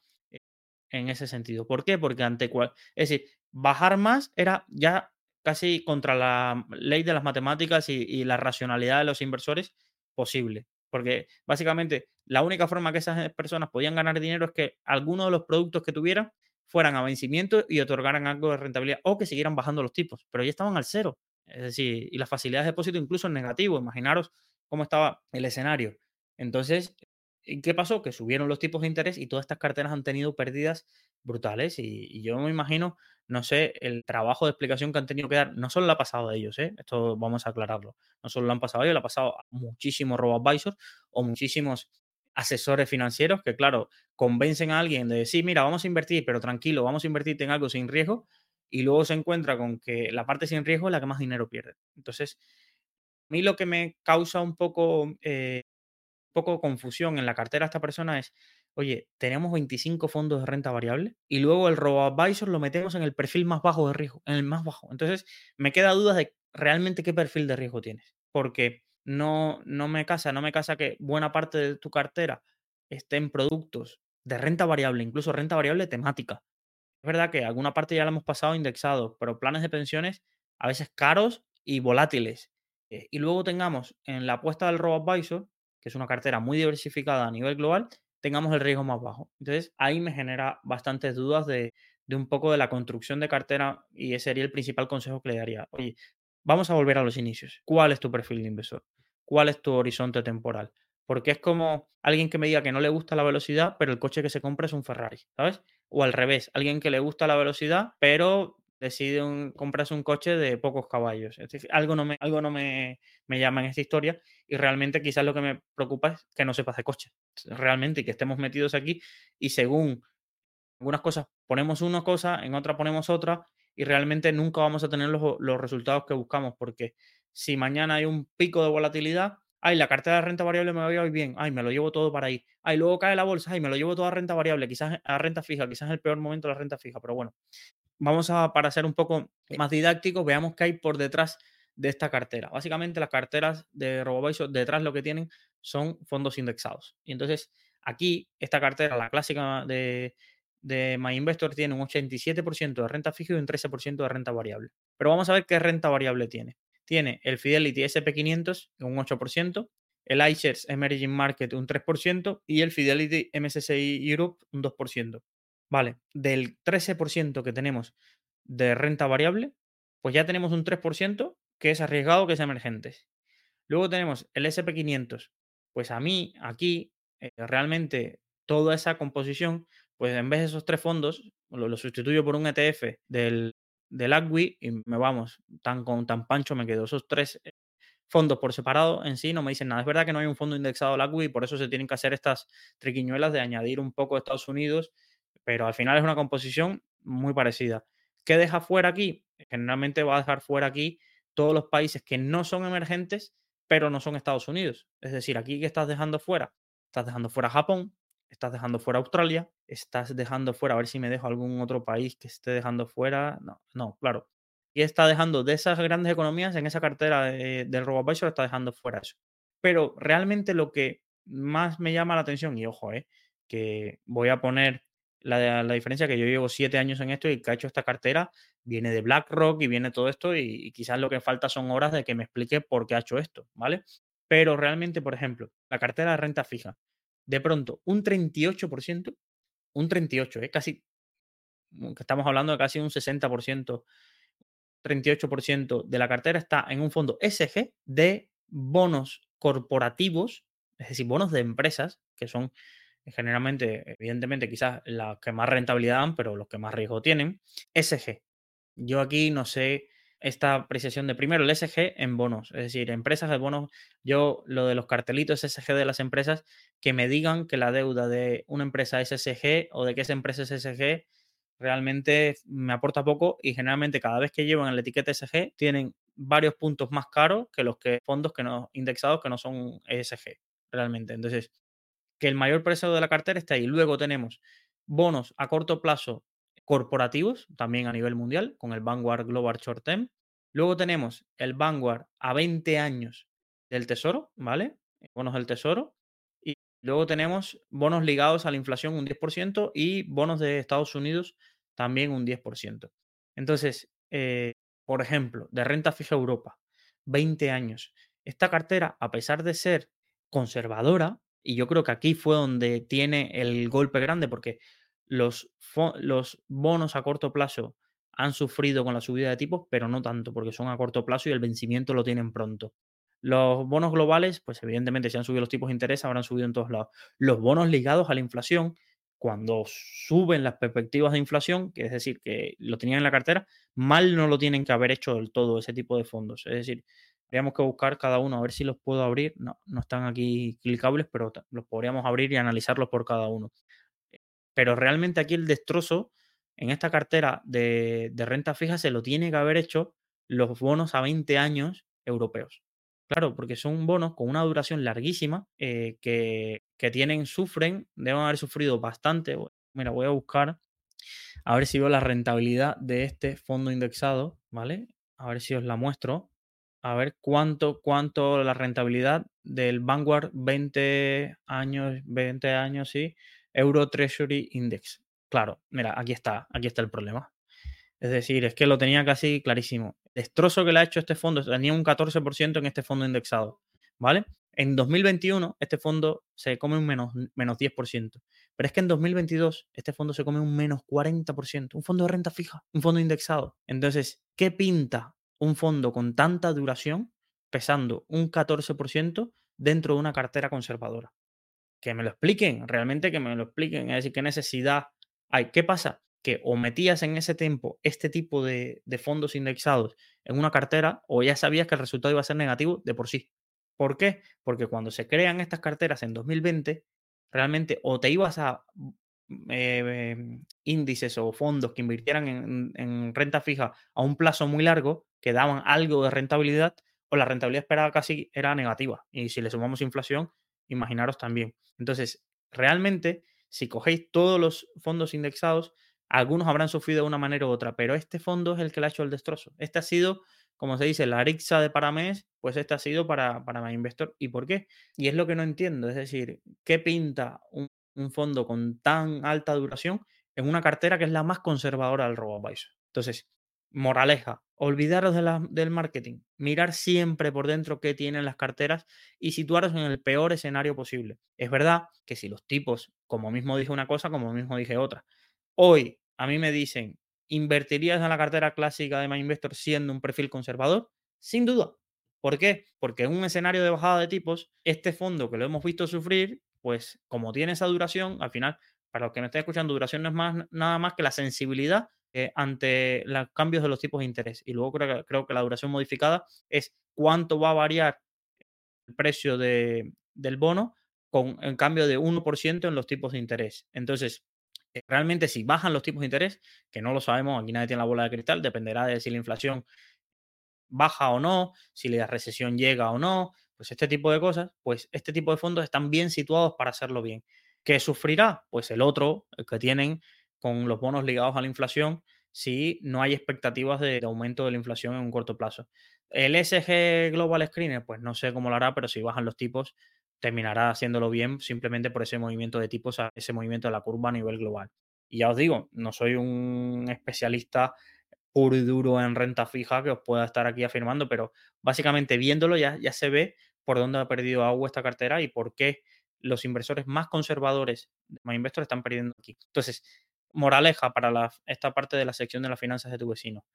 en ese sentido. ¿Por qué? Porque ante cual, es decir, bajar más era ya casi contra la ley de las matemáticas y, la racionalidad de los inversores posible. Porque básicamente la única forma que esas personas podían ganar dinero es que algunos de los productos que tuvieran fueran a vencimiento y otorgaran algo de rentabilidad o que siguieran bajando los tipos, pero ya estaban al cero. Es decir, y las facilidades de depósito incluso en negativo. Imaginaros cómo estaba el escenario. Entonces, ¿Qué pasó? Que subieron los tipos de interés y todas estas carteras han tenido pérdidas brutales. Y, yo me imagino, no sé, el trabajo de explicación que han tenido que dar, no solo lo ha pasado a ellos, ¿eh? esto vamos a aclararlo, no solo lo han pasado a ellos, lo ha pasado a muchísimos robo-advisors o muchísimos asesores financieros que, claro, convencen a alguien de decir, mira, vamos a invertir, pero tranquilo, vamos a invertirte en algo sin riesgo, y luego se encuentra con que la parte sin riesgo es la que más dinero pierde. Entonces, a mí lo que me causa un poco eh, poco confusión en la cartera de esta persona es, oye, tenemos 25 fondos de renta variable y luego el robo-advisor lo metemos en el perfil más bajo de riesgo, en el más bajo. Entonces, me queda dudas de realmente qué perfil de riesgo tienes, porque no, no me casa, no me casa que buena parte de tu cartera esté en productos de renta variable, incluso renta variable temática. Es verdad que alguna parte ya la hemos pasado indexado, pero planes de pensiones a veces caros y volátiles. Eh, y luego tengamos en la apuesta del robo-advisor que es una cartera muy diversificada a nivel global, tengamos el riesgo más bajo. Entonces, ahí me genera bastantes dudas de, un poco de la construcción de cartera y ese sería el principal consejo que le daría. Oye, vamos a volver a los inicios. ¿Cuál es tu perfil de inversor? ¿Cuál es tu horizonte temporal? Porque es como alguien que me diga que no le gusta la velocidad, pero el coche que se compra es un Ferrari, ¿sabes? O al revés, alguien que le gusta la velocidad, pero decide comprarse un coche de pocos caballos. algo no, me, algo no me, llama en esta historia y realmente quizás lo que me preocupa es que no sepa de coche. Realmente, y que estemos metidos aquí y según algunas cosas ponemos una cosa, en otra ponemos otra y realmente nunca vamos a tener los, los resultados que buscamos porque si mañana hay un pico de volatilidad, ay, la cartera de renta variable me va a ir bien, ay, me lo llevo todo para ahí, ay, luego cae la bolsa, ay, me lo llevo todo a renta variable, quizás a renta fija, quizás es el peor momento la renta fija, pero bueno, vamos a, para ser un poco más didáctico, veamos qué hay por detrás de esta cartera. Básicamente las carteras de RoboVisor detrás lo que tienen son fondos indexados. Y entonces aquí esta cartera, la clásica de, de MyInvestor, tiene un 87% de renta fija y un 13% de renta variable. Pero vamos a ver qué renta variable tiene. tiene el Fidelity SP500 un 8%, el iShares Emerging Market un 3% y el Fidelity MSCI Europe un 2%. Vale, del 13% que tenemos de renta variable, pues ya tenemos un 3% que es arriesgado, que es emergente. Luego tenemos el SP500. Pues a mí aquí eh, realmente toda esa composición, pues en vez de esos tres fondos, lo, sustituyo por un ETF del, del ACWI y me vamos, tan con tan pancho me quedo. Esos tres eh, fondos por separado en sí no me dicen nada. Es verdad que no hay un fondo indexado al ACWI y por eso se tienen que hacer estas triquiñuelas de añadir un poco Estados Unidos, pero al final es una composición muy parecida. ¿Qué deja fuera aquí? Generalmente va a dejar fuera aquí todos los países que no son emergentes, pero no son Estados Unidos. Es decir, aquí ¿qué estás dejando fuera? Estás dejando fuera Japón, estás dejando fuera Australia, estás dejando fuera, a ver si me dejo algún otro país que esté dejando fuera. No, no, claro. Y está dejando de esas grandes economías en esa cartera de, del RoboAdvisor, está dejando fuera eso. Pero realmente lo que más me llama la atención, y ojo, eh, que voy a poner la, la, diferencia que yo llevo siete años en esto y que ha hecho esta cartera viene de BlackRock y viene todo esto y, quizás lo que falta son horas de que me explique por qué ha hecho esto, ¿vale? Pero realmente, por ejemplo, la cartera de renta fija, de pronto un 38%, un 38%, ¿eh? casi, estamos hablando de casi un 60%, 38% de la cartera está en un fondo SG de bonos corporativos, es decir, bonos de empresas, que son generalmente, evidentemente, quizás las que más rentabilidad dan, pero los que más riesgo tienen. SG. Yo aquí no sé esta apreciación de primero el SG en bonos, es decir, empresas de bonos. Yo lo de los cartelitos SG de las empresas, que me digan que la deuda de una empresa es SG o de que esa empresa es SG, realmente me aporta poco y generalmente cada vez que llevan la etiqueta SG tienen varios puntos más caros que los que fondos que no indexados que no son ESG realmente. Entonces, que el mayor precio de la cartera está ahí. Luego tenemos bonos a corto plazo corporativos, también a nivel mundial, con el Vanguard Global Short Term. Luego tenemos el Vanguard a 20 años del Tesoro, ¿vale? Bonos del Tesoro. Y luego tenemos bonos ligados a la inflación un 10% y bonos de Estados Unidos también un 10%. Entonces, eh, por ejemplo, de renta fija Europa, 20 años. Esta cartera, a pesar de ser conservadora, y yo creo que aquí fue donde tiene el golpe grande, porque los, los bonos a corto plazo han sufrido con la subida de tipos, pero no tanto, porque son a corto plazo y el vencimiento lo tienen pronto. Los bonos globales, pues evidentemente si han subido los tipos de interés, habrán subido en todos lados. Los bonos ligados a la inflación, cuando suben las perspectivas de inflación, que es decir, que lo tenían en la cartera, mal no lo tienen que haber hecho del todo ese tipo de fondos. Es decir, Tendríamos que buscar cada uno, a ver si los puedo abrir. No, no están aquí clicables, pero los podríamos abrir y analizarlos por cada uno. Pero realmente aquí el destrozo en esta cartera de, renta fija se lo tiene que haber hecho los bonos a 20 años europeos. Claro, porque son bonos con una duración larguísima eh, que, que, tienen, sufren, deben haber sufrido bastante. Mira, voy a buscar a ver si veo la rentabilidad de este fondo indexado, ¿vale? A ver si os la muestro a ver cuánto, cuánto la rentabilidad del Vanguard 20 años, 20 años, sí, Euro Treasury Index. Claro, mira, aquí está, aquí está el problema. Es decir, es que lo tenía casi clarísimo. destrozo que le ha hecho este fondo, tenía un 14% en este fondo indexado, ¿vale? En 2021 este fondo se come un menos, menos 10%, pero es que en 2022 este fondo se come un menos 40%, un fondo de renta fija, un fondo indexado. Entonces, ¿qué pinta un fondo con tanta duración pesando un 14% dentro de una cartera conservadora. Que me lo expliquen, realmente que me lo expliquen. Es decir, qué necesidad hay. ¿Qué pasa? Que o metías en ese tiempo este tipo de, de fondos indexados en una cartera o ya sabías que el resultado iba a ser negativo de por sí. ¿Por qué? Porque cuando se crean estas carteras en 2020, realmente o te ibas a eh, índices o fondos que invirtieran en, renta fija a un plazo muy largo, que daban algo de rentabilidad, o la rentabilidad esperada casi era negativa. Y si le sumamos inflación, imaginaros también. Entonces, realmente, si cogéis todos los fondos indexados, algunos habrán sufrido de una manera u otra, pero este fondo es el que le ha hecho el destrozo. Este ha sido, como se dice, la Arixa de Paramés, pues este ha sido para, para mi investor. ¿Y por qué? Y es lo que no entiendo, es decir, ¿qué pinta un un fondo con tan alta duración en una cartera que es la más conservadora del RoboAdvisor. Entonces, Moraleja, olvidaros del marketing, mirar siempre por dentro qué tienen las carteras y situaros en el peor escenario posible. Es verdad que si los tipos, como mismo dije una cosa, como mismo dije otra, hoy a mí me dicen, ¿invertirías en la cartera clásica de MyInvestor siendo un perfil conservador? Sin duda. ¿Por qué? Porque en un escenario de bajada de tipos, este fondo que lo hemos visto sufrir, pues como tiene esa duración, al final, para los que me estén escuchando, duración no es más, nada más que la sensibilidad eh, ante los cambios de los tipos de interés. Y luego creo que la duración modificada es cuánto va a variar el precio de, del bono con el cambio de 1% en los tipos de interés. Entonces, eh, realmente si bajan los tipos de interés, que no lo sabemos, aquí nadie tiene la bola de cristal, dependerá de si la inflación baja o no, si la recesión llega o no, pues este tipo de cosas, pues este tipo de fondos están bien situados para hacerlo bien. ¿Qué sufrirá? Pues el otro, el que tienen con los bonos ligados a la inflación si no hay expectativas de, aumento de la inflación en un corto plazo. El SG Global Screener, pues no sé cómo lo hará, pero si bajan los tipos, terminará haciéndolo bien simplemente por ese movimiento de tipos, ese movimiento de la curva a nivel global. Y ya os digo, no soy un especialista puro y duro en renta fija que os pueda estar aquí afirmando, pero básicamente viéndolo ya, ya se ve por dónde ha perdido agua esta cartera y por qué los inversores más conservadores de MyInvestor están perdiendo aquí. Entonces, moraleja para esta parte de la sección de las finanzas de tu vecino.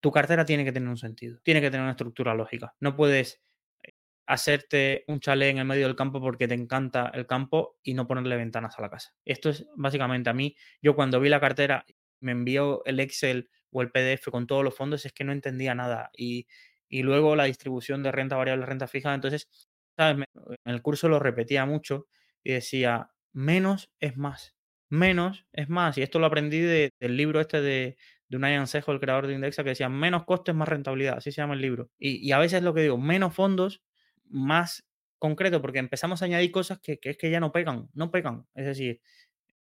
Tu cartera tiene que tener un sentido, tiene que tener una estructura lógica. No puedes eh, hacerte un chalet en el medio del campo porque te encanta el campo y no ponerle ventanas a la casa. Esto es básicamente a mí, yo cuando vi la cartera, me envió el Excel o el PDF con todos los fondos, es que no entendía nada. Y, y luego la distribución de renta variable, renta fija, entonces, ¿sabes? En el curso lo repetía mucho y decía, menos es más menos es más. Y esto lo aprendí del libro este de, de Unai Ansejo, el creador de Indexa, que decía menos costes, más rentabilidad. Así se llama el libro. Y, a veces lo que digo, menos fondos, más concreto, porque empezamos a añadir cosas que, es que ya no pegan, no pegan. Es decir,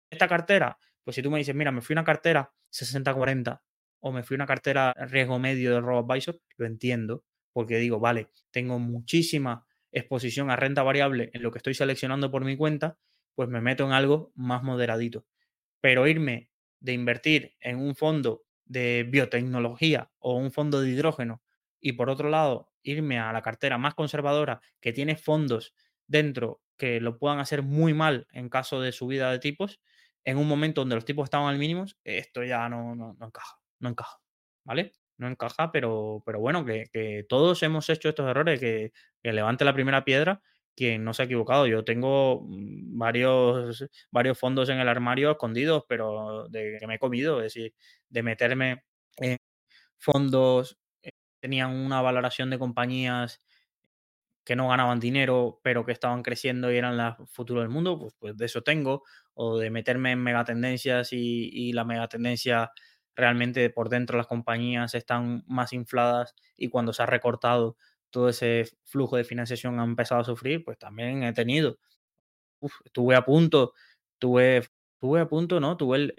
esta cartera, pues si tú me dices, mira, me fui una cartera 60-40 o me fui una cartera riesgo medio de RoboAdvisor, lo entiendo, porque digo, vale, tengo muchísima exposición a renta variable en lo que estoy seleccionando por mi cuenta pues me meto en algo más moderadito. Pero irme de invertir en un fondo de biotecnología o un fondo de hidrógeno y por otro lado irme a la cartera más conservadora que tiene fondos dentro que lo puedan hacer muy mal en caso de subida de tipos, en un momento donde los tipos estaban al mínimo, esto ya no, no, encaja, no encaja, ¿vale? No encaja, pero, pero bueno, que, todos hemos hecho estos errores, que, que levante la primera piedra quien no se ha equivocado. Yo tengo mm, varios, varios fondos en el armario escondidos, pero de que me he comido, es decir, de meterme en fondos, que eh, tenían una valoración de compañías que no ganaban dinero, pero que estaban creciendo y eran el futuro del mundo, pues, pues de eso tengo, o de meterme en megatendencias y, y la megatendencia realmente por dentro las compañías están más infladas y cuando se ha recortado todo ese flujo de financiación ha empezado a sufrir, pues también he tenido. estuve a punto, tuve, tuve a punto, ¿no? Tuve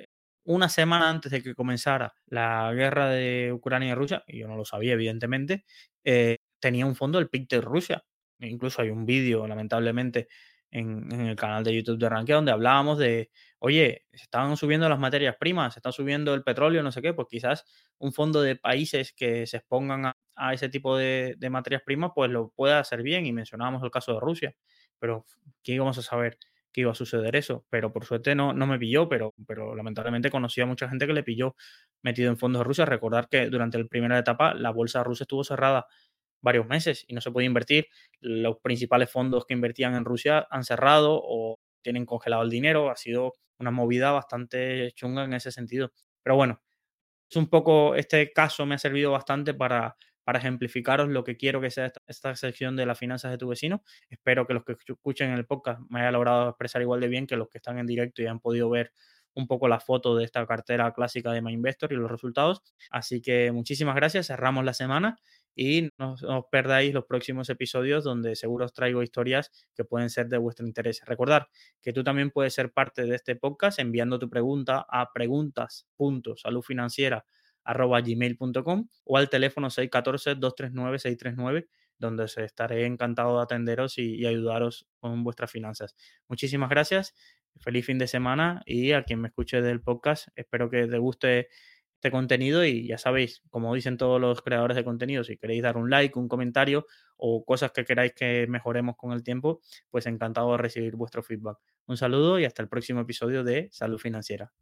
una semana antes de que comenzara la guerra de Ucrania y Rusia, y yo no lo sabía, evidentemente, eh, tenía un fondo del PIC de Rusia. Incluso hay un vídeo, lamentablemente, en, en, el canal de YouTube de Rankia donde hablábamos de, oye, se están subiendo las materias primas, se está subiendo el petróleo, no sé qué, pues quizás un fondo de países que se expongan a, a ese tipo de, materias primas, pues lo puede hacer bien. Y mencionábamos el caso de Rusia, pero ¿qué íbamos a saber que iba a suceder eso? Pero por suerte no, no me pilló, pero, pero lamentablemente conocí a mucha gente que le pilló metido en fondos de Rusia. Recordar que durante la primera etapa la bolsa rusa estuvo cerrada varios meses y no se podía invertir. Los principales fondos que invertían en Rusia han cerrado o tienen congelado el dinero. Ha sido una movida bastante chunga en ese sentido. Pero bueno, es un poco, este caso me ha servido bastante para para ejemplificaros lo que quiero que sea esta, sección de las finanzas de tu vecino. Espero que los que escuchen el podcast me haya logrado expresar igual de bien que los que están en directo y han podido ver un poco la foto de esta cartera clásica de MyInvestor y los resultados. Así que muchísimas gracias, cerramos la semana y no os perdáis los próximos episodios donde seguro os traigo historias que pueden ser de vuestro interés. Recordar que tú también puedes ser parte de este podcast enviando tu pregunta a preguntas.saludfinanciera arroba gmail.com o al teléfono 614-239-639, donde os estaré encantado de atenderos y, ayudaros con vuestras finanzas. Muchísimas gracias, feliz fin de semana y a quien me escuche del podcast, espero que te guste este contenido y ya sabéis, como dicen todos los creadores de contenido, si queréis dar un like, un comentario o cosas que queráis que mejoremos con el tiempo, pues encantado de recibir vuestro feedback. Un saludo y hasta el próximo episodio de Salud Financiera.